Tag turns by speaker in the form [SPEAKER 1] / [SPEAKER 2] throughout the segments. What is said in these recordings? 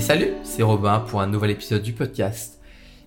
[SPEAKER 1] Salut, c'est Robin pour un nouvel épisode du podcast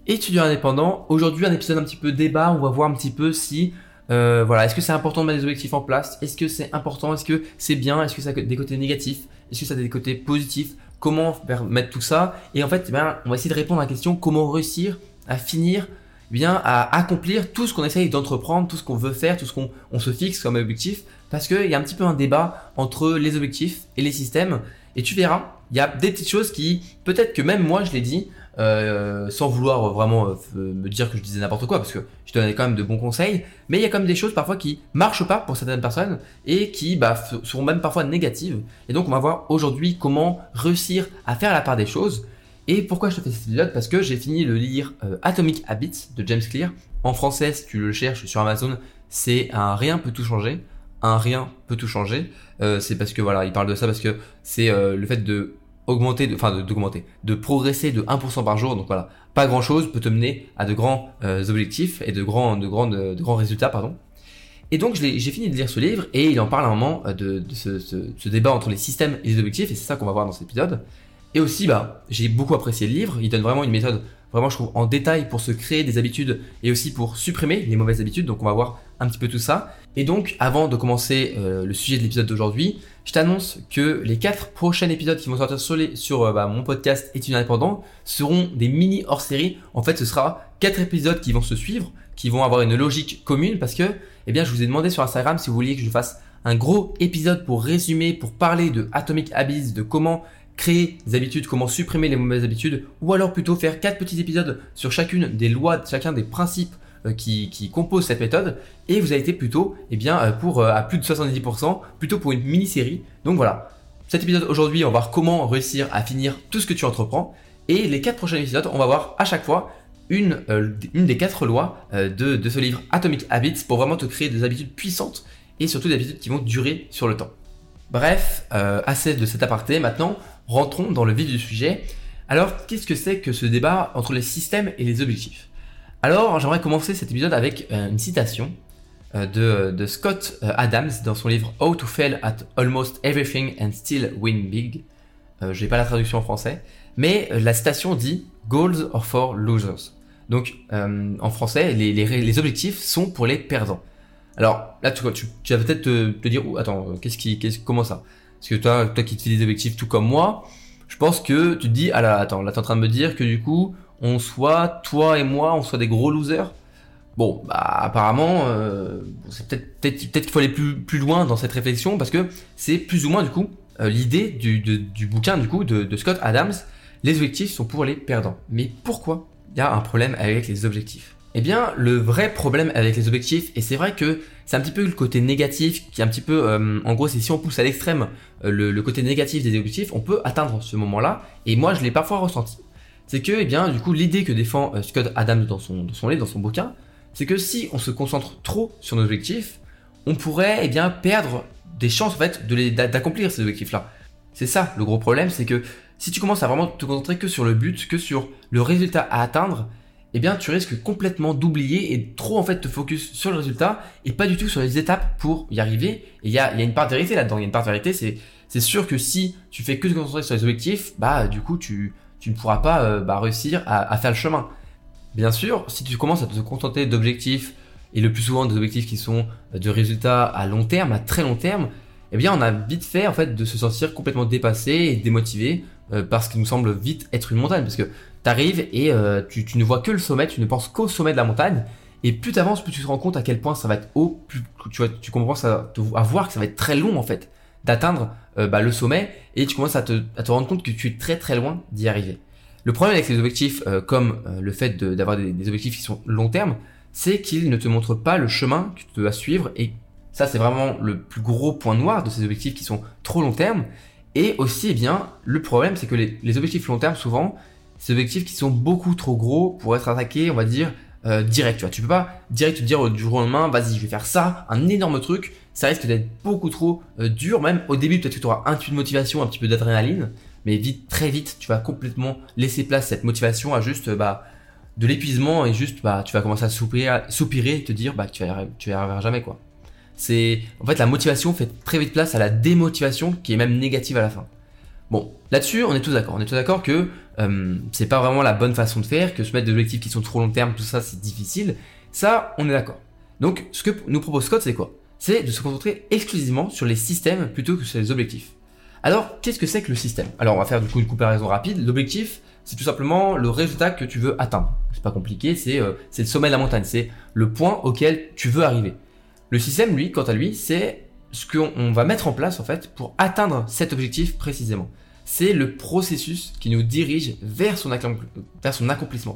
[SPEAKER 1] Étudiant indépendant. Aujourd'hui, un épisode un petit peu débat. On va voir un petit peu si, euh, voilà, est-ce que c'est important de mettre des objectifs en place? Est-ce que c'est important? Est-ce que c'est bien? Est-ce que ça a des côtés négatifs? Est-ce que ça a des côtés positifs? Comment mettre tout ça? Et en fait, eh bien, on va essayer de répondre à la question comment réussir à finir bien à accomplir tout ce qu'on essaye d'entreprendre, tout ce qu'on veut faire, tout ce qu'on on se fixe comme objectif, parce qu'il y a un petit peu un débat entre les objectifs et les systèmes, et tu verras, il y a des petites choses qui, peut-être que même moi je l'ai dit, euh, sans vouloir vraiment euh, me dire que je disais n'importe quoi, parce que je donnais quand même de bons conseils, mais il y a quand même des choses parfois qui marchent pas pour certaines personnes et qui bah, seront même parfois négatives. Et donc on va voir aujourd'hui comment réussir à faire la part des choses. Et pourquoi je te fais cet épisode? Parce que j'ai fini de lire euh, Atomic Habits de James Clear. En français, si tu le cherches sur Amazon, c'est un rien peut tout changer. Un rien peut tout changer. Euh, c'est parce que voilà, il parle de ça parce que c'est euh, le fait de augmenter, enfin d'augmenter, de, progresser de 1% par jour. Donc voilà, pas grand chose peut te mener à de grands objectifs et de grands, de grands, de, grands résultats, pardon. Et donc j'ai fini de lire ce livre et il en parle un moment de, ce, ce, débat entre les systèmes et les objectifs et c'est ça qu'on va voir dans cet épisode. Et aussi, bah, j'ai beaucoup apprécié le livre. Il donne vraiment une méthode, vraiment, je trouve, en détail pour se créer des habitudes et aussi pour supprimer les mauvaises habitudes. Donc, on va voir un petit peu tout ça. Et donc, avant de commencer euh, le sujet de l'épisode d'aujourd'hui, je t'annonce que les quatre prochains épisodes qui vont sortir sur, les, sur euh, bah, mon podcast Études indépendant seront des mini hors-série. En fait, ce sera quatre épisodes qui vont se suivre, qui vont avoir une logique commune parce que, eh bien, je vous ai demandé sur Instagram si vous vouliez que je fasse un gros épisode pour résumer, pour parler de Atomic Habits, de comment créer des habitudes, comment supprimer les mauvaises habitudes, ou alors plutôt faire quatre petits épisodes sur chacune des lois, chacun des principes euh, qui, qui, composent cette méthode, et vous avez été plutôt, eh bien, euh, pour euh, à plus de 70%, plutôt pour une mini-série. Donc voilà, cet épisode aujourd'hui, on va voir comment réussir à finir tout ce que tu entreprends, et les quatre prochains épisodes, on va voir à chaque fois une, une des quatre lois de, de ce livre Atomic Habits pour vraiment te créer des habitudes puissantes et surtout des habitudes qui vont durer sur le temps. Bref, assez de cet aparté. Maintenant, rentrons dans le vif du sujet. Alors, qu'est-ce que c'est que ce débat entre les systèmes et les objectifs? Alors, j'aimerais commencer cet épisode avec euh, une citation euh, de, Scott euh, Adams dans son livre How to Fail at Almost Everything and Still Win Big. je n'ai pas la traduction en français, mais la citation dit Goals are for losers. Donc, en français, les, objectifs sont pour les perdants. Alors, là, tu, tu, vas peut-être te, dire, attends, qu'est-ce qui, comment ça? Parce que toi, toi qui te des objectifs tout comme moi, je pense que tu te dis, ah là, attends, là t'es en train de me dire que du coup, on soit, toi et moi, on soit des gros losers. Bon, bah apparemment, euh, c'est peut-être peut-être peut qu'il faut aller plus loin dans cette réflexion parce que c'est plus ou moins du coup euh, l'idée du, du bouquin du coup de Scott Adams. Les objectifs sont pour les perdants. Mais pourquoi il y a un problème avec les objectifs? Eh bien, le vrai problème avec les objectifs, et c'est vrai que c'est un petit peu le côté négatif, qui est un petit peu, euh, en gros, c'est si on pousse à l'extrême euh, le, côté négatif des objectifs, on peut atteindre ce moment-là. Et moi, je l'ai parfois ressenti. C'est que, eh bien, du coup, l'idée que défend euh, Scott Adams dans son, dans son livre, dans son bouquin, c'est que si on se concentre trop sur nos objectifs, on pourrait, eh bien, perdre des chances, en fait, d'accomplir ces objectifs-là. C'est ça, le gros problème, c'est que si tu commences à vraiment te concentrer que sur le but, que sur le résultat à atteindre, eh bien tu risques complètement d'oublier et trop en fait te focus sur le résultat et pas du tout sur les étapes pour y arriver. Et il y a, une part de vérité là-dedans. Il y a une part de vérité, c'est sûr que si tu fais que te concentrer sur les objectifs, bah du coup tu ne pourras pas euh, bah, réussir à, faire le chemin. Bien sûr, si tu commences à te contenter d'objectifs et le plus souvent des objectifs qui sont de résultats à long terme, à très long terme, eh bien on a vite fait en fait de se sentir complètement dépassé et démotivé euh, parce qu'il nous semble vite être une montagne parce que t'arrives et euh, tu, ne vois que le sommet, tu ne penses qu'au sommet de la montagne. Et plus tu avances, plus tu te rends compte à quel point ça va être haut, plus tu, commences à, voir que ça va être très long en fait d'atteindre euh, bah, le sommet et tu commences à te, à te rendre compte que tu es très très loin d'y arriver. Le problème avec les objectifs, euh, comme le fait d'avoir des, des, objectifs qui sont long terme, c'est qu'ils ne te montrent pas le chemin que tu dois suivre et ça c'est vraiment le plus gros point noir de ces objectifs qui sont trop long terme. Et aussi, eh bien, le problème c'est que les, les objectifs long terme souvent, ces objectifs qui sont beaucoup trop gros pour être attaqués, on va dire, euh, direct. Tu vois, tu peux pas direct te dire du jour au lendemain, vas-y, je vais faire ça, un énorme truc. Ça risque d'être beaucoup trop euh, dur. Même au début, peut-être que tu auras un peu de motivation, un petit peu d'adrénaline, mais vite, très vite, tu vas complètement laisser place cette motivation à juste bah, de l'épuisement et juste bah, tu vas commencer à soupirer, et te dire bah, que tu vas, tu jamais en fait la motivation fait très vite place à la démotivation qui est même négative à la fin. Bon, là-dessus, on est tous d'accord. On est tous d'accord que euh, c'est pas vraiment la bonne façon de faire, que se mettre des objectifs qui sont trop long terme, tout ça, c'est difficile. Ça, on est d'accord. Donc, ce que nous propose Scott, c'est quoi? C'est de se concentrer exclusivement sur les systèmes plutôt que sur les objectifs. Alors, qu'est-ce que c'est que le système? Alors, on va faire du coup une comparaison rapide. L'objectif, c'est tout simplement le résultat que tu veux atteindre. C'est pas compliqué, c'est euh, le sommet de la montagne, c'est le point auquel tu veux arriver. Le système, lui, quant à lui, c'est ce qu'on va mettre en place en fait pour atteindre cet objectif précisément. C'est le processus qui nous dirige vers son, accomplissement.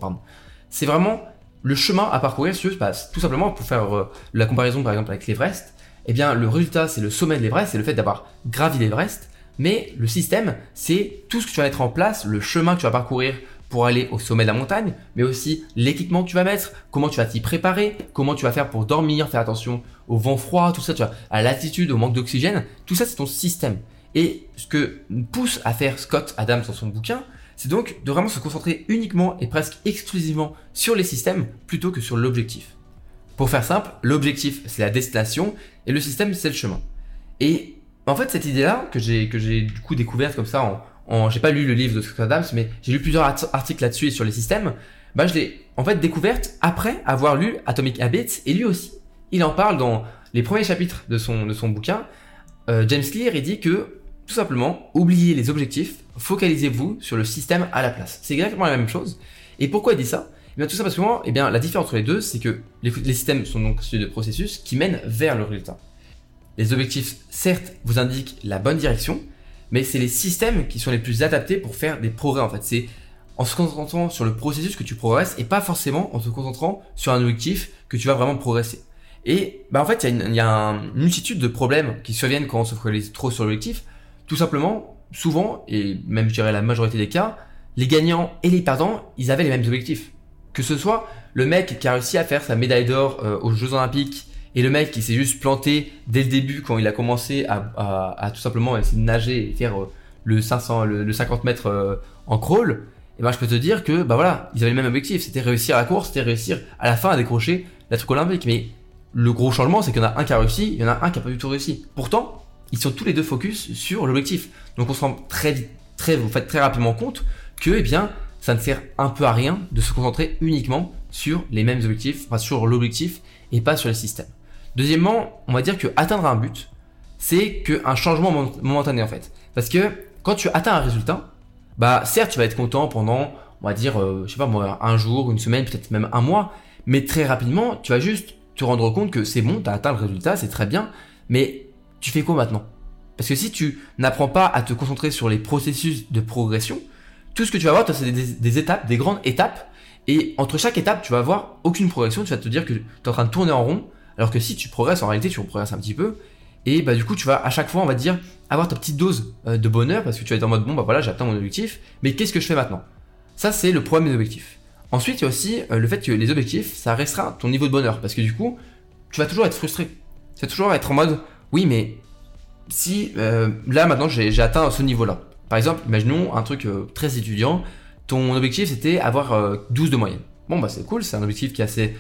[SPEAKER 1] C'est vraiment le chemin à parcourir sur passe. Tout simplement pour faire euh, la comparaison par exemple avec l'Everest, eh bien le résultat c'est le sommet de l'Everest, c'est le fait d'avoir gravi l'Everest, mais le système c'est tout ce que tu vas mettre en place, le chemin que tu vas parcourir pour aller au sommet de la montagne, mais aussi l'équipement que tu vas mettre, comment tu vas t'y préparer, comment tu vas faire pour dormir, faire attention au vent froid, tout ça, à l'altitude, au manque d'oxygène, tout ça c'est ton système. Et ce que pousse à faire Scott Adams dans son bouquin, c'est donc de vraiment se concentrer uniquement et presque exclusivement sur les systèmes plutôt que sur l'objectif. Pour faire simple, l'objectif c'est la destination et le système c'est le chemin. Et en fait cette idée-là que j'ai que j'ai du coup découverte comme ça en, en j'ai pas lu le livre de Scott Adams mais j'ai lu plusieurs articles là-dessus et sur les systèmes, bah je l'ai en fait découverte après avoir lu Atomic Habits et lui aussi il en parle dans les premiers chapitres de son de son bouquin. Euh, James Clear il dit que tout simplement, oubliez les objectifs, focalisez-vous sur le système à la place. C'est exactement la même chose. Et pourquoi il dit ça? Eh bien, Tout que eh bien, la différence entre les deux, c'est que les, systèmes sont donc ceux de processus qui mènent vers le résultat. Les objectifs, certes, vous indiquent la bonne direction, mais c'est les systèmes qui sont les plus adaptés pour faire des progrès en fait. C'est en se concentrant sur le processus que tu progresses et pas forcément en se concentrant sur un objectif que tu vas vraiment progresser. Et bah en fait, il y a, une, multitude de problèmes qui surviennent quand on se focalise trop sur l'objectif. Tout simplement, souvent, et même je dirais la majorité des cas, les gagnants et les perdants, ils avaient les mêmes objectifs. Que ce soit le mec qui a réussi à faire sa médaille d'or euh, aux Jeux Olympiques et le mec qui s'est juste planté dès le début quand il a commencé à, tout simplement essayer de nager et faire euh, le 500, le, 50 mètres euh, en crawl, et ben je peux te dire que bah voilà, ils avaient le même objectif, c'était réussir la course, c'était réussir à la fin à décrocher la truc olympique. Mais le gros changement, c'est qu'il y en a un qui a réussi, il y en a un qui a pas du tout réussi. Pourtant, ils sont tous les deux focus sur l'objectif. Donc on se rend très vite, très, vous faites très rapidement compte que, eh bien, ça ne sert un peu à rien de se concentrer uniquement sur les mêmes objectifs, enfin sur l'objectif et pas sur le système. Deuxièmement, on va dire que atteindre un but, c'est qu'un changement momentané en fait. Parce que quand tu atteins un résultat, bah certes tu vas être content pendant, on va dire, euh, je sais pas moi, un jour, une semaine, peut-être même un mois, mais très rapidement, tu vas juste te rendre compte que c'est bon, tu as atteint le résultat, c'est très bien, mais tu fais quoi maintenant? Parce que si tu n'apprends pas à te concentrer sur les processus de progression, tout ce que tu vas voir, c'est des, étapes, des grandes étapes. Et entre chaque étape, tu vas avoir aucune progression. Tu vas te dire que tu es en train de tourner en rond. Alors que si tu progresses, en réalité, tu progresses un petit peu. Et bah du coup, tu vas à chaque fois, on va dire, avoir ta petite dose euh, de bonheur parce que tu vas être en mode bon bah voilà, j'ai atteint mon objectif. Mais qu'est-ce que je fais maintenant? Ça, c'est le problème des objectifs. Ensuite, il y a aussi euh, le fait que les objectifs, ça restera ton niveau de bonheur parce que du coup, tu vas toujours être frustré. Tu vas toujours être en mode oui, mais si euh, là maintenant j'ai atteint ce niveau-là. Par exemple, imaginons un truc euh, très étudiant. Ton objectif c'était avoir 12 euh, de moyenne. Bon bah c'est cool, c'est un objectif qui est assez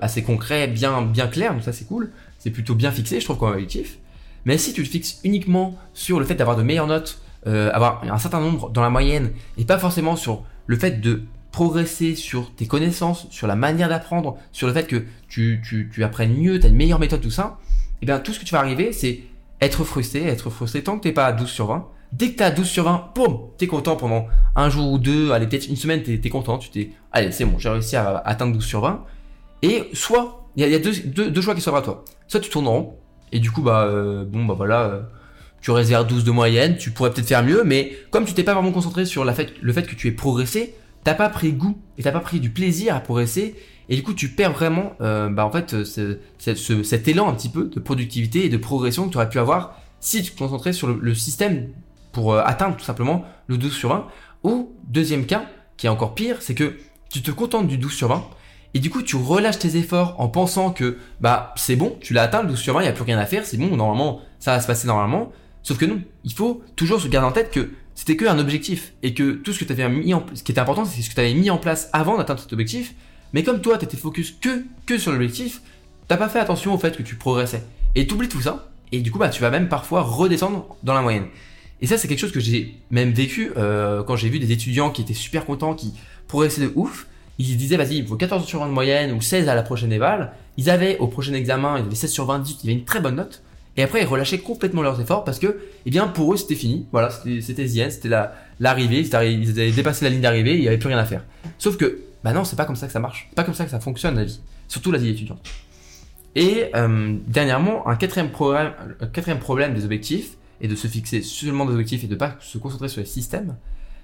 [SPEAKER 1] assez concret, bien bien clair, donc ça c'est cool. C'est plutôt bien fixé, je trouve comme objectif. Mais si tu te fixes uniquement sur le fait d'avoir de meilleures notes, avoir un certain nombre dans la moyenne, et pas forcément sur le fait de progresser sur tes connaissances, sur la manière d'apprendre, sur le fait que tu, tu, tu apprennes mieux, tu as une meilleure méthode, tout ça, eh bien tout ce que tu vas arriver, c'est être frustré, être frustré tant que t'es pas à 12 sur 20. Dès que t'es à 12 sur 20, boum, t'es content pendant un jour ou deux, allez, peut-être une semaine, t'es es content, tu t'es, allez, c'est bon, j'ai réussi à atteindre 12 sur 20. Et soit, il y a, deux, deux, deux, choix qui s'offrent à toi. Soit tu tournes en rond, et du coup, bah, euh, bon, bah voilà, euh, tu réserves 12 de moyenne, tu pourrais peut-être faire mieux, mais comme tu t'es pas vraiment concentré sur la fait, le fait que tu aies progressé, t'as pas pris goût et t'as pas pris du plaisir à progresser, et du coup, tu perds vraiment, euh, bah, en fait, euh, cet élan un petit peu de productivité et de progression que tu aurais pu avoir si tu te concentrais sur le, système pour euh, atteindre tout simplement le 12 sur 20. Ou, deuxième cas, qui est encore pire, c'est que tu te contentes du 12 sur 20 et du coup tu relâches tes efforts en pensant que bah c'est bon, tu l'as atteint le 12 sur 20, il n'y a plus rien à faire, c'est bon, normalement ça va se passer normalement. Sauf que non, il faut toujours se garder en tête que c'était que un objectif et que tout ce que tu mis ce qui était important, c'est ce que tu avais mis en place avant d'atteindre cet objectif mais comme toi, t'étais focus que, que sur l'objectif, t'as pas fait attention au fait que tu progressais. Et t'oublies tout ça, et du coup, bah, tu vas même parfois redescendre dans la moyenne. Et ça, c'est quelque chose que j'ai même vécu euh, quand j'ai vu des étudiants qui étaient super contents, qui progressaient de ouf. Ils se disaient, vas-y, il faut 14 sur 20 de moyenne ou 16 à la prochaine éval. Ils avaient au prochain examen, ils avaient 16 sur 20, ils avaient une très bonne note. Et après, ils relâchaient complètement leurs efforts parce que, eh bien, pour eux, c'était fini. Voilà, c'était Zien, c'était l'arrivée, ils avaient dépassé la ligne d'arrivée, il n'y avait plus rien à faire. Sauf que, bah non, c'est pas comme ça que ça marche. C'est pas comme ça que ça fonctionne la vie. Surtout la vie étudiante. Et euh, dernièrement, un quatrième, problème, un quatrième problème des objectifs, et de se fixer seulement des objectifs et de pas se concentrer sur les systèmes,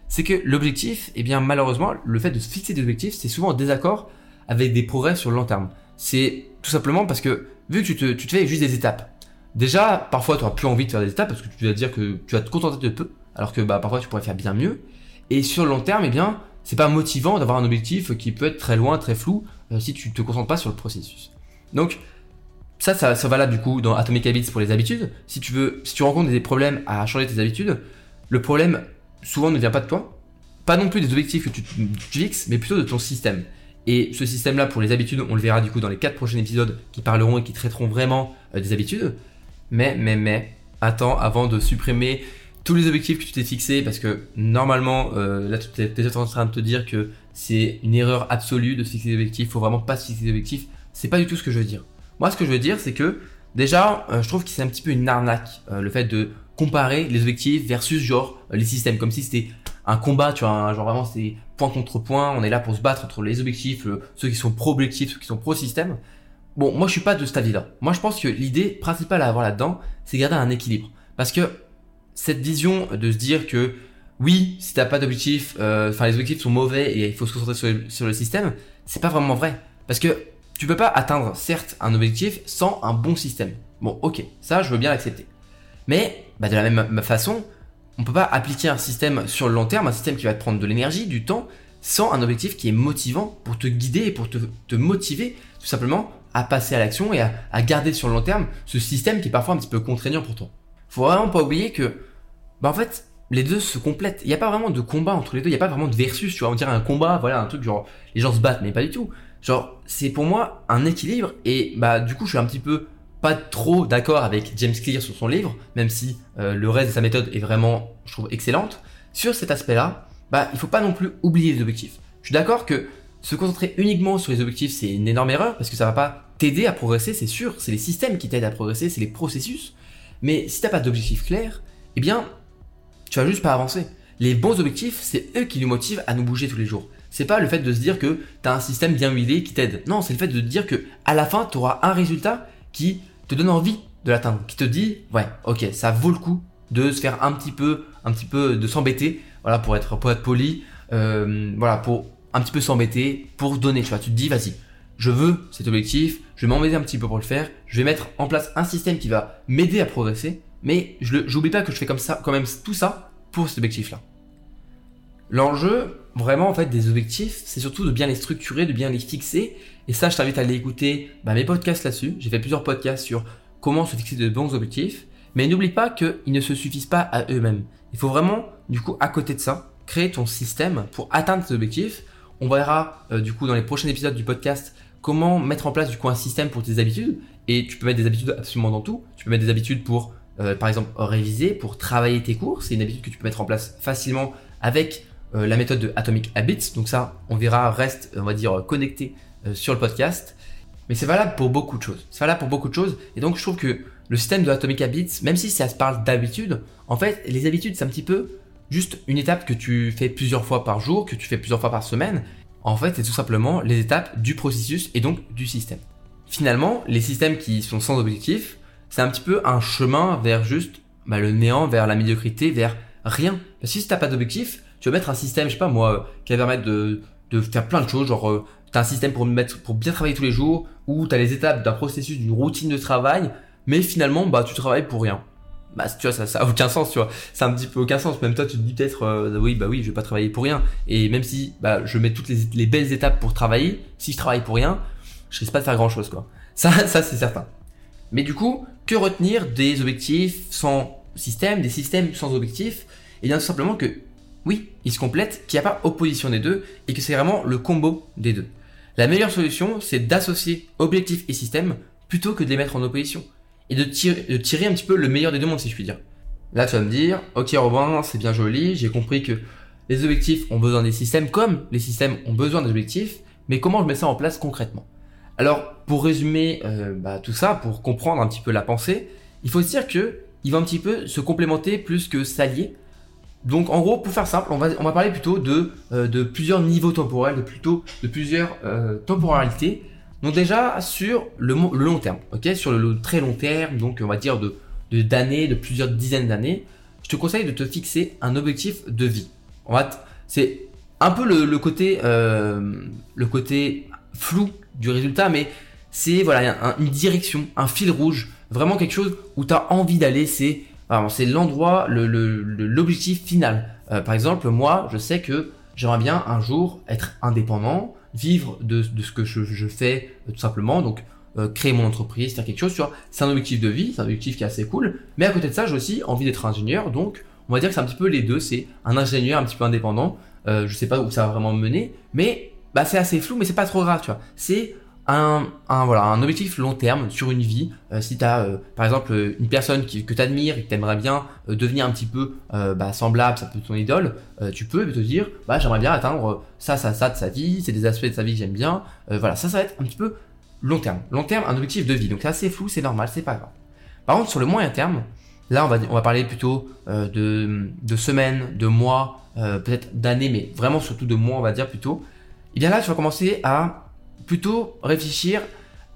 [SPEAKER 1] c'est que l'objectif, eh bien malheureusement, le fait de se fixer des objectifs, c'est souvent en désaccord avec des progrès sur le long terme. C'est tout simplement parce que vu que tu te, fais juste des étapes, déjà parfois tu auras plus envie de faire des étapes parce que tu vas dire que tu vas te contenter de peu, alors que bah, parfois tu pourrais faire bien mieux. Et sur le long terme, eh bien c'est pas motivant d'avoir un objectif qui peut être très loin, très flou, euh, si tu te concentres pas sur le processus. Donc ça, ça, ça va là du coup dans Atomic Habits pour les habitudes. Si tu veux, si tu rencontres des problèmes à changer tes habitudes, le problème souvent ne vient pas de toi, pas non plus des objectifs que tu, fixes, mais plutôt de ton système. Et ce système-là pour les habitudes, on le verra du coup dans les quatre prochains épisodes qui parleront et qui traiteront vraiment euh, des habitudes. Mais, mais, mais, attends avant de supprimer tous les objectifs que tu t'es fixés parce que normalement, euh, là tu es peut-être en train de te dire que c'est une erreur absolue de se fixer des objectifs, faut vraiment pas se fixer des objectifs. C'est pas du tout ce que je veux dire. Moi, ce que je veux dire, c'est que déjà, euh, je trouve que c'est un petit peu une arnaque, euh, le fait de comparer les objectifs versus genre les systèmes, comme si c'était un combat, tu vois, genre vraiment c'est point contre point, on est là pour se battre entre les objectifs, ceux qui sont pro-objectifs, ceux qui sont pro-système. Bon, moi je suis pas de cet avis-là. Moi je pense que l'idée principale à avoir là-dedans, c'est garder un équilibre. Parce que cette vision de se dire que oui, si t'as pas d'objectif, euh, enfin les objectifs sont mauvais et il faut se concentrer sur le, sur le système, c'est pas vraiment vrai. Parce que tu peux pas atteindre, certes, un objectif sans un bon système. Bon, ok, ça, je veux bien l'accepter. Mais, bah, de la même façon, on peut pas appliquer un système sur le long terme, un système qui va te prendre de l'énergie, du temps, sans un objectif qui est motivant pour te guider et pour te, motiver, tout simplement, à passer à l'action et à, garder sur le long terme ce système qui est parfois un petit peu contraignant pour toi. Faut vraiment pas oublier que, bah, en fait, les deux se complètent. Il n'y a pas vraiment de combat entre les deux. Il n'y a pas vraiment de versus. Tu vois, on dirait un combat, voilà, un truc genre les gens se battent, mais pas du tout. Genre, c'est pour moi un équilibre et bah du coup, je suis un petit peu pas trop d'accord avec James Clear sur son livre, même si euh, le reste de sa méthode est vraiment, je trouve, excellente. Sur cet aspect-là, bah il faut pas non plus oublier les objectifs. Je suis d'accord que se concentrer uniquement sur les objectifs, c'est une énorme erreur parce que ça va pas t'aider à progresser, c'est sûr. C'est les systèmes qui t'aident à progresser, c'est les processus. Mais si t'as pas d'objectif clair, eh bien, tu vas juste pas avancer. Les bons objectifs, c'est eux qui nous motivent à nous bouger tous les jours. C'est pas le fait de se dire que tu as un système bien huilé qui t'aide. Non, c'est le fait de dire que à la fin, tu auras un résultat qui te donne envie de l'atteindre, qui te dit ouais, ok, ça vaut le coup de se faire un petit peu, un petit peu de s'embêter, voilà, pour être pour être poli, euh, voilà, pour un petit peu s'embêter, pour donner. Tu vois, tu te dis vas-y, je veux cet objectif, je vais m'embêter un petit peu pour le faire, je vais mettre en place un système qui va m'aider à progresser, mais je n'oublie pas que je fais comme ça, quand même tout ça pour cet objectif-là. L'enjeu, vraiment, en fait, des objectifs, c'est surtout de bien les structurer, de bien les fixer. Et ça, je t'invite à aller écouter bah, mes podcasts là-dessus. J'ai fait plusieurs podcasts sur comment se fixer de bons objectifs. Mais n'oublie pas qu'ils ne se suffisent pas à eux-mêmes. Il faut vraiment, du coup, à côté de ça, créer ton système pour atteindre tes objectifs. On verra, euh, du coup, dans les prochains épisodes du podcast, comment mettre en place, du coup, un système pour tes habitudes. Et tu peux mettre des habitudes absolument dans tout. Tu peux mettre des habitudes pour, euh, par exemple, réviser, pour travailler tes cours. C'est une habitude que tu peux mettre en place facilement avec euh, la méthode de Atomic Habits. Donc ça, on verra, reste, on va dire, connecté euh, sur le podcast. Mais c'est valable pour beaucoup de choses. C'est valable pour beaucoup de choses. Et donc, je trouve que le système de Atomic Habits, même si ça se parle d'habitude, en fait, les habitudes, c'est un petit peu juste une étape que tu fais plusieurs fois par jour, que tu fais plusieurs fois par semaine. En fait, c'est tout simplement les étapes du processus et donc du système. Finalement, les systèmes qui sont sans objectif, c'est un petit peu un chemin vers juste bah, le néant, vers la médiocrité, vers rien. Parce que si tu n'as pas d'objectif, tu vas mettre un système, je sais pas moi, qui va permettre de, de faire plein de choses, genre euh, tu as un système pour mettre pour bien travailler tous les jours, ou tu as les étapes d'un processus, d'une routine de travail, mais finalement bah tu travailles pour rien. Bah tu vois ça ça a aucun sens, tu vois. C'est un petit peu aucun sens. Même toi tu te dis peut-être euh, oui bah oui je vais pas travailler pour rien. Et même si bah je mets toutes les, les belles étapes pour travailler, si je travaille pour rien, je risque pas de faire grand chose quoi. Ça ça c'est certain. Mais du coup que retenir des objectifs sans système, des systèmes sans objectifs? Et eh bien tout simplement que oui, ils se complètent, qu'il n'y a pas opposition des deux et que c'est vraiment le combo des deux. La meilleure solution, c'est d'associer objectif et système plutôt que de les mettre en opposition et de tirer, un petit peu le meilleur des deux mondes, si je puis dire. Là, tu vas me dire, ok Robin, c'est bien joli, j'ai compris que les objectifs ont besoin des systèmes comme les systèmes ont besoin des objectifs, mais comment je mets ça en place concrètement? Alors, pour résumer euh, bah, tout ça, pour comprendre un petit peu la pensée, il faut se dire que il va un petit peu se complémenter plus que s'allier. Donc en gros, pour faire simple, on va, on va parler plutôt de, euh, plusieurs niveaux temporels, de plusieurs euh, temporalités. Donc déjà sur le, long terme, ok, sur le, très long terme, donc on va dire de d'années, de, plusieurs dizaines d'années, je te conseille de te fixer un objectif de vie. C'est un peu le côté flou du résultat, mais c'est voilà une direction, un fil rouge, vraiment quelque chose où tu as envie d'aller. C'est c'est l'endroit, l'objectif final. Euh, par exemple, moi, je sais que j'aimerais bien un jour être indépendant, vivre de, ce que je, fais euh, tout simplement, donc euh, créer mon entreprise, faire quelque chose. C'est un objectif de vie, c'est un objectif qui est assez cool. Mais à côté de ça, j'ai aussi envie d'être ingénieur, donc on va dire que c'est un petit peu les deux. C'est un ingénieur un petit peu indépendant. Euh, je sais pas où ça va vraiment me mener, mais bah, c'est assez flou, mais c'est pas trop grave, tu vois. C'est un, voilà, un objectif long terme sur une vie. Euh, si tu as, euh, par exemple, une personne que tu admires et que tu aimerais bien euh, devenir un petit peu bah, semblable, ça peut être ton idole, tu peux te dire, bah, j'aimerais bien atteindre ça, ça, ça de sa vie, c'est des aspects de sa vie que j'aime bien. voilà, ça, ça va être un petit peu long terme. Long terme, un objectif de vie. Donc c'est assez flou, c'est normal, c'est pas grave. Par contre, sur le moyen terme, là, on va, on va parler plutôt de, de semaines, de mois, peut-être d'années, mais vraiment surtout de mois, on va dire plutôt. Et bien là, tu vas commencer à plutôt réfléchir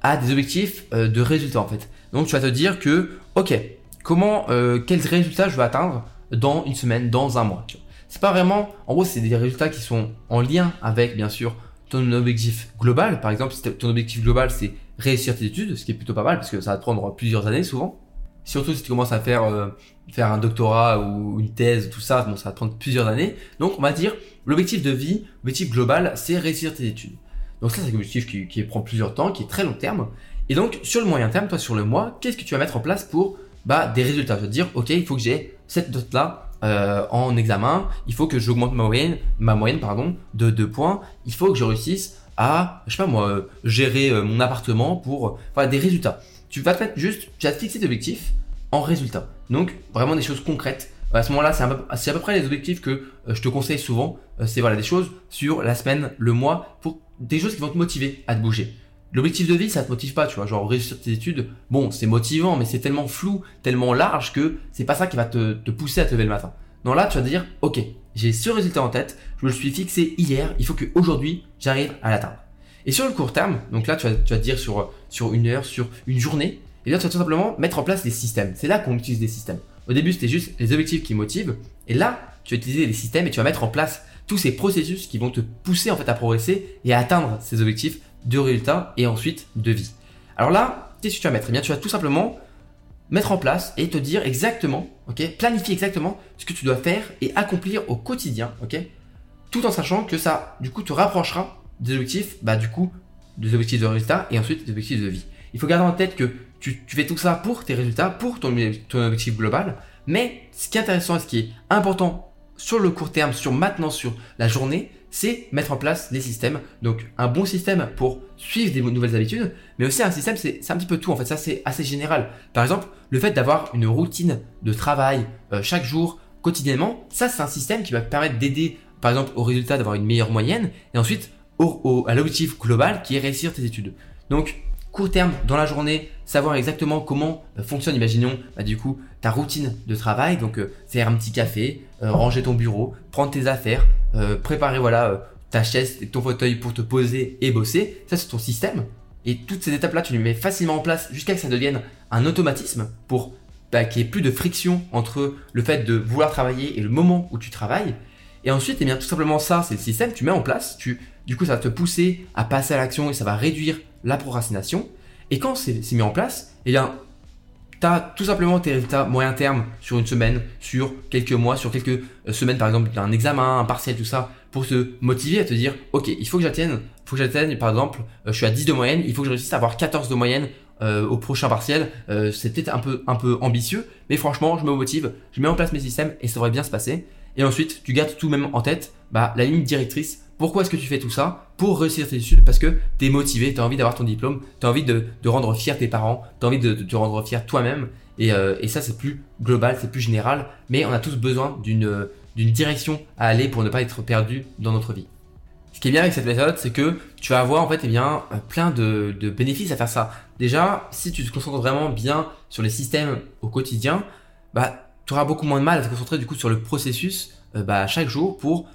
[SPEAKER 1] à des objectifs euh, de résultats en fait. Donc tu vas te dire que, ok, comment, euh, quels résultats je vais atteindre dans une semaine, dans un mois. C'est pas vraiment, en gros, c'est des résultats qui sont en lien avec, bien sûr, ton objectif global. Par exemple, si ton objectif global, c'est réussir tes études, ce qui est plutôt pas mal parce que ça va te prendre plusieurs années souvent. Surtout si tu commences à faire, euh, faire un doctorat ou une thèse, tout ça, bon, ça va te prendre plusieurs années. Donc, on va dire, l'objectif de vie, l'objectif global, c'est réussir tes études. Donc ça, c'est un objectif qui, prend plusieurs temps, qui est très long terme. Et donc, sur le moyen terme, toi, sur le mois, qu'est-ce que tu vas mettre en place pour bah, des résultats? Je veux dire, OK, il faut que j'ai cette note-là euh, en examen, il faut que j'augmente ma moyenne, ma moyenne pardon, de 2 points, il faut que je réussisse à, je sais pas moi, gérer euh, mon appartement pour voilà, des résultats. Tu vas te mettre juste, tu vas te fixer des objectifs en résultats. Donc, vraiment des choses concrètes. À ce moment-là, c'est à, peu près les objectifs que euh, je te conseille souvent. c'est voilà des choses sur la semaine, le mois, pour des choses qui vont te motiver à te bouger. L'objectif de vie, ça te motive pas, tu vois. Genre réussir tes études, bon, c'est motivant, mais c'est tellement flou, tellement large que c'est pas ça qui va te, pousser à te lever le matin. Non, là, tu vas te dire, ok, j'ai ce résultat en tête, je me le suis fixé hier, il faut qu'aujourd'hui, j'arrive à l'atteindre. Et sur le court terme, donc là, tu vas, te dire sur, une heure, sur une journée, et là, tu vas tout simplement mettre en place des systèmes. C'est là qu'on utilise des systèmes. Au début, c'était juste les objectifs qui motivent, et là, tu vas utiliser les systèmes et tu vas mettre en place tous ces processus qui vont te pousser en fait à progresser et à atteindre ces objectifs de résultats et ensuite de vie. Alors là, qu'est-ce que tu vas mettre? Eh bien, tu vas tout simplement mettre en place et te dire exactement, ok, planifier exactement ce que tu dois faire et accomplir au quotidien, ok, tout en sachant que ça, du coup, te rapprochera des objectifs, bah du coup, des objectifs de résultats et ensuite des objectifs de vie. Il faut garder en tête que tu, fais tout ça pour tes résultats, pour ton, objectif global, mais ce qui est intéressant et ce qui est important sur le court terme, sur maintenant, sur la journée, c'est mettre en place les systèmes. Donc un bon système pour suivre des nouvelles habitudes, mais aussi un système, c'est un petit peu tout en fait, ça c'est assez général. Par exemple, le fait d'avoir une routine de travail euh, chaque jour, quotidiennement, ça c'est un système qui va permettre d'aider par exemple au résultat d'avoir une meilleure moyenne, et ensuite au, à l'objectif global qui est réussir tes études. Donc court terme dans la journée, savoir exactement comment euh, fonctionne, imaginons, bah, du coup, ta routine de travail, donc euh, faire un petit café, euh, ranger ton bureau, prendre tes affaires, préparer voilà ta chaise, ton fauteuil pour te poser et bosser, ça c'est ton système. Et toutes ces étapes-là, tu les mets facilement en place jusqu'à que ça devienne un automatisme pour bah, qu'il n'y ait plus de friction entre le fait de vouloir travailler et le moment où tu travailles. Et ensuite, eh bien, tout simplement ça, c'est le système, tu mets en place, tu, du coup, ça va te pousser à passer à l'action et ça va réduire la procrastination. Et quand c'est mis en place, eh bien, tu as tout simplement tes résultats moyen terme sur une semaine, sur quelques mois, sur quelques euh, semaines, par exemple, un examen, un partiel, tout ça, pour te motiver à te dire, ok, il faut que j'atteigne, faut que j'atteigne, par exemple, euh, je suis à 10 de moyenne, il faut que je réussisse à avoir 14 de moyenne euh, au prochain partiel. c'est peut-être un peu, un peu ambitieux, mais franchement, je me motive, je mets en place mes systèmes et ça devrait bien se passer. Et ensuite, tu gardes tout de même en tête bah, la ligne directrice pourquoi est-ce que tu fais tout ça Pour réussir tes études, parce que tu es motivé, tu as envie d'avoir ton diplôme, tu as envie de, rendre fier tes parents, tu as envie de, te rendre fier toi-même. Et, euh, et ça, c'est plus global, c'est plus général. Mais on a tous besoin d'une d'une direction à aller pour ne pas être perdu dans notre vie. Ce qui est bien avec cette méthode, c'est que tu vas avoir en fait eh bien, plein de, de bénéfices à faire ça. Déjà, si tu te concentres vraiment bien sur les systèmes au quotidien, bah, tu auras beaucoup moins de mal à te concentrer du coup sur le processus euh, bah, chaque jour pour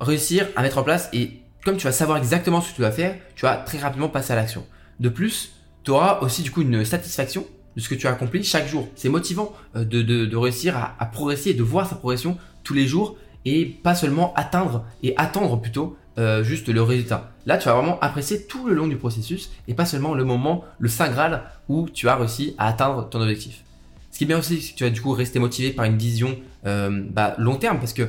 [SPEAKER 1] réussir à mettre en place et comme tu vas savoir exactement ce que tu dois faire, tu vas très rapidement passer à l'action. De plus, tu auras aussi du coup une satisfaction de ce que tu as accompli chaque jour. C'est motivant euh, de, de, réussir à, à, progresser et de voir sa progression tous les jours et pas seulement atteindre et attendre plutôt euh, juste le résultat. Là, tu vas vraiment apprécier tout le long du processus et pas seulement le moment, le saint graal où tu as réussi à atteindre ton objectif. Ce qui est bien aussi, c'est que tu vas du coup rester motivé par une vision euh, bah, long terme parce que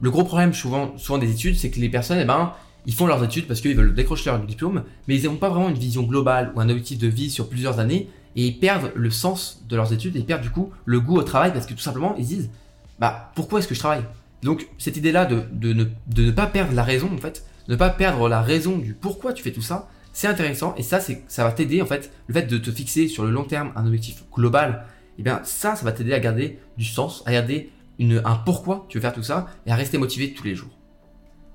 [SPEAKER 1] le gros problème souvent, souvent des études, c'est que les personnes, eh ben, ils font leurs études parce qu'ils veulent décrocher leur diplôme, mais ils n'ont pas vraiment une vision globale ou un objectif de vie sur plusieurs années et ils perdent le sens de leurs études et ils perdent du coup le goût au travail parce que tout simplement ils disent bah pourquoi est-ce que je travaille? Donc cette idée là de, de, ne, de ne pas perdre la raison en fait, ne pas perdre la raison du pourquoi tu fais tout ça, c'est intéressant et ça ça va t'aider en fait le fait de te fixer sur le long terme un objectif global, et eh bien ça ça va t'aider à garder du sens, à garder un pourquoi tu veux faire tout ça et à rester motivé tous les jours.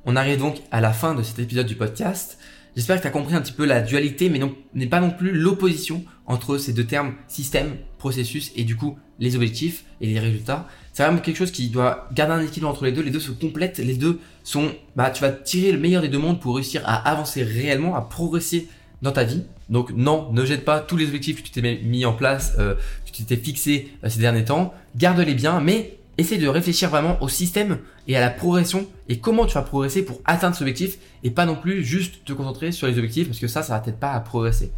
[SPEAKER 1] On arrive donc à la fin de cet épisode du podcast. J'espère que tu as compris un petit peu la dualité, mais n'est pas non plus l'opposition entre ces deux termes, système, processus, et du coup les objectifs et les résultats. C'est vraiment quelque chose qui doit garder un équilibre entre les deux. Les deux se complètent, les deux sont, bah, tu vas tirer le meilleur des deux mondes pour réussir à avancer réellement, à progresser dans ta vie. Donc non, ne jette pas tous les objectifs que tu t'es mis en place, euh, que tu t'es fixé euh, ces derniers temps. Garde-les bien, mais essaye de réfléchir vraiment au système et à la progression et comment tu vas progresser pour atteindre cet objectif et pas non plus juste te concentrer sur les objectifs parce que ça, ça va peut-être pas à progresser.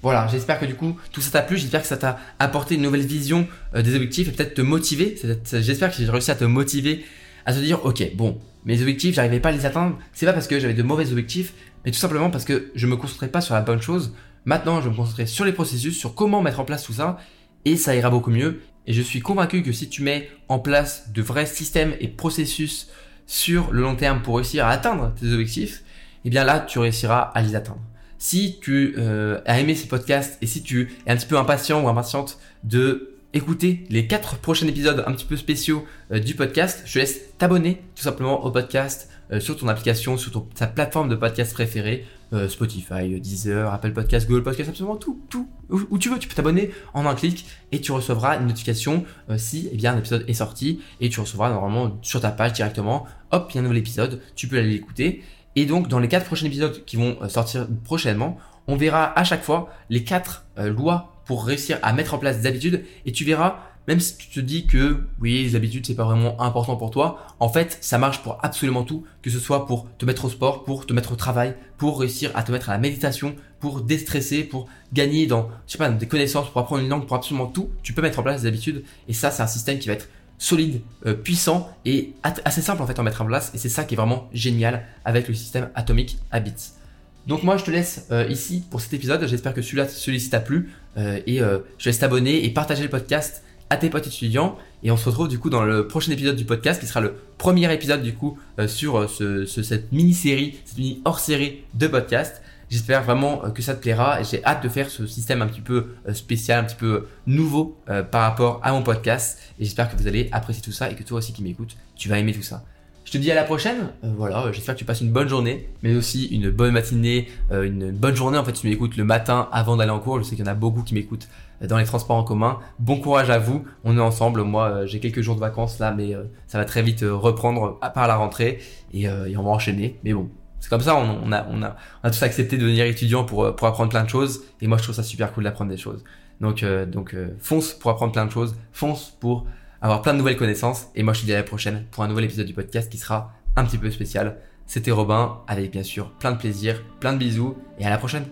[SPEAKER 1] Voilà, j'espère que du coup tout ça t'a plu, j'espère que ça t'a apporté une nouvelle vision euh, des objectifs et peut-être te motiver. J'espère que j'ai réussi à te motiver à te dire ok bon mes objectifs j'arrivais pas à les atteindre, c'est pas parce que j'avais de mauvais objectifs, mais tout simplement parce que je me concentrais pas sur la bonne chose. Maintenant je vais me concentrer sur les processus, sur comment mettre en place tout ça et ça ira beaucoup mieux. Et je suis convaincu que si tu mets en place de vrais systèmes et processus sur le long terme pour réussir à atteindre tes objectifs, eh bien là, tu réussiras à les atteindre. Si tu euh, as aimé ce podcast et si tu es un petit peu impatient ou impatiente de écouter les quatre prochains épisodes un petit peu spéciaux euh, du podcast, je te laisse t'abonner tout simplement au podcast sur ton application, sur ton, ta plateforme de podcast préférée, euh, Spotify, Deezer, Apple Podcast, Google Podcast, absolument tout, tout, où, tu veux, tu peux t'abonner en un clic et tu recevras une notification si eh bien, un épisode est sorti et tu recevras normalement sur ta page directement, hop, il y a un nouvel épisode, tu peux aller l'écouter. Et donc dans les quatre prochains épisodes qui vont sortir prochainement, on verra à chaque fois les quatre lois pour réussir à mettre en place des habitudes et tu verras même si tu te dis que oui, les habitudes c'est pas vraiment important pour toi, en fait, ça marche pour absolument tout, que ce soit pour te mettre au sport, pour te mettre au travail, pour réussir à te mettre à la méditation, pour déstresser, pour gagner dans je sais pas, des connaissances, pour apprendre une langue, pour absolument tout, tu peux mettre en place des habitudes et ça c'est un système qui va être solide, euh, puissant et assez simple en fait à mettre en place et c'est ça qui est vraiment génial avec le système Atomic Habits. Donc moi je te laisse euh, ici pour cet épisode. J'espère que celui-là, celui-ci t'a plu euh, et je te laisse t'abonner et partager le podcast à tes potes étudiants. Et on se retrouve du coup dans le prochain épisode du podcast qui sera le premier épisode du coup sur ce, cette mini-série, cette mini hors-série de podcast. J'espère vraiment que ça te plaira j'ai hâte de faire ce système un petit peu spécial, un petit peu nouveau par rapport à mon podcast. Et j'espère que vous allez apprécier tout ça et que toi aussi qui m'écoutes, tu vas aimer tout ça. Je te dis à la prochaine. Euh, voilà, j'espère que tu passes une bonne journée, mais aussi une bonne matinée, euh, une bonne journée. En fait, tu m'écoutes le matin avant d'aller en cours. Je sais qu'il y en a beaucoup qui m'écoutent euh, dans les transports en commun. Bon courage à vous. On est ensemble. Moi, j'ai quelques jours de vacances là, mais ça va très vite reprendre à part la rentrée et, on va enchaîner. Mais bon, c'est comme ça. On, a, on, a, on a tous accepté de devenir étudiant pour, pour apprendre plein de choses. Et moi, je trouve ça super cool d'apprendre des choses. Donc, donc fonce pour apprendre plein de choses. Fonce pour avoir plein de nouvelles connaissances. Et moi, je te dis à la prochaine pour un nouvel épisode du podcast qui sera un petit peu spécial. C'était Robin, avec bien sûr plein de plaisir, plein de bisous, et à la prochaine